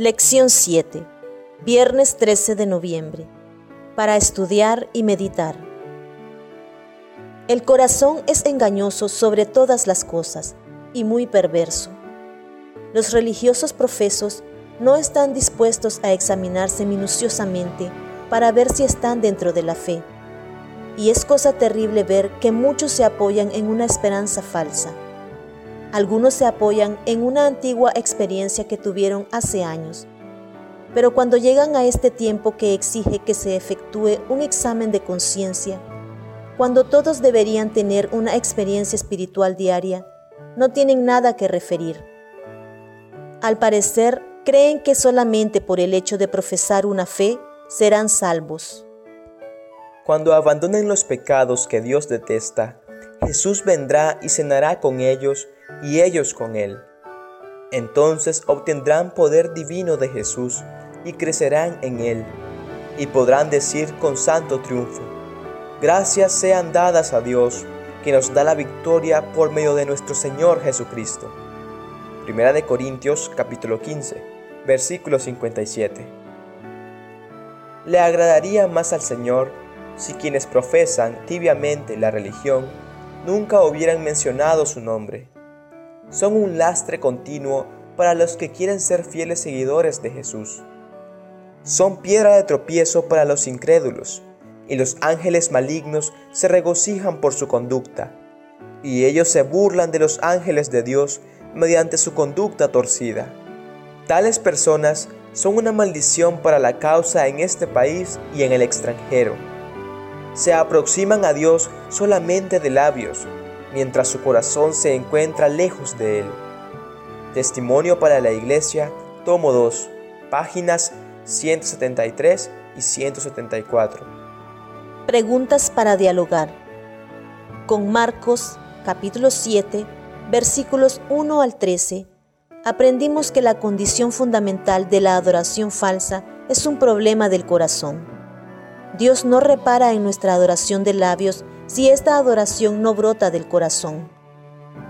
Lección 7. Viernes 13 de noviembre. Para estudiar y meditar. El corazón es engañoso sobre todas las cosas y muy perverso. Los religiosos profesos no están dispuestos a examinarse minuciosamente para ver si están dentro de la fe. Y es cosa terrible ver que muchos se apoyan en una esperanza falsa. Algunos se apoyan en una antigua experiencia que tuvieron hace años. Pero cuando llegan a este tiempo que exige que se efectúe un examen de conciencia, cuando todos deberían tener una experiencia espiritual diaria, no tienen nada que referir. Al parecer, creen que solamente por el hecho de profesar una fe serán salvos. Cuando abandonen los pecados que Dios detesta, Jesús vendrá y cenará con ellos y ellos con Él. Entonces obtendrán poder divino de Jesús y crecerán en Él, y podrán decir con santo triunfo, gracias sean dadas a Dios, que nos da la victoria por medio de nuestro Señor Jesucristo. Primera de Corintios capítulo 15 versículo 57. Le agradaría más al Señor si quienes profesan tibiamente la religión nunca hubieran mencionado su nombre. Son un lastre continuo para los que quieren ser fieles seguidores de Jesús. Son piedra de tropiezo para los incrédulos, y los ángeles malignos se regocijan por su conducta, y ellos se burlan de los ángeles de Dios mediante su conducta torcida. Tales personas son una maldición para la causa en este país y en el extranjero. Se aproximan a Dios solamente de labios, mientras su corazón se encuentra lejos de Él. Testimonio para la Iglesia, tomo 2, páginas 173 y 174. Preguntas para dialogar. Con Marcos capítulo 7, versículos 1 al 13 aprendimos que la condición fundamental de la adoración falsa es un problema del corazón. Dios no repara en nuestra adoración de labios si esta adoración no brota del corazón.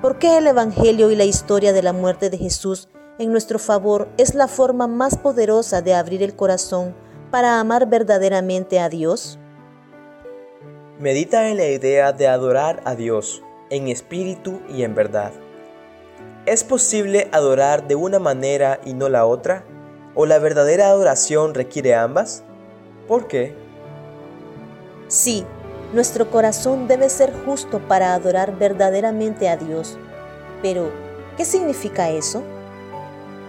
¿Por qué el Evangelio y la historia de la muerte de Jesús en nuestro favor es la forma más poderosa de abrir el corazón para amar verdaderamente a Dios? Medita en la idea de adorar a Dios en espíritu y en verdad. ¿Es posible adorar de una manera y no la otra? ¿O la verdadera adoración requiere ambas? ¿Por qué? Sí, nuestro corazón debe ser justo para adorar verdaderamente a Dios. Pero, ¿qué significa eso?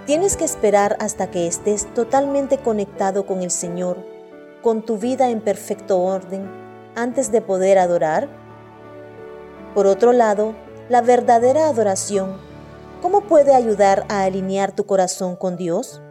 Tienes que esperar hasta que estés totalmente conectado con el Señor, con tu vida en perfecto orden, antes de poder adorar. Por otro lado, la verdadera adoración ¿Cómo puede ayudar a alinear tu corazón con Dios?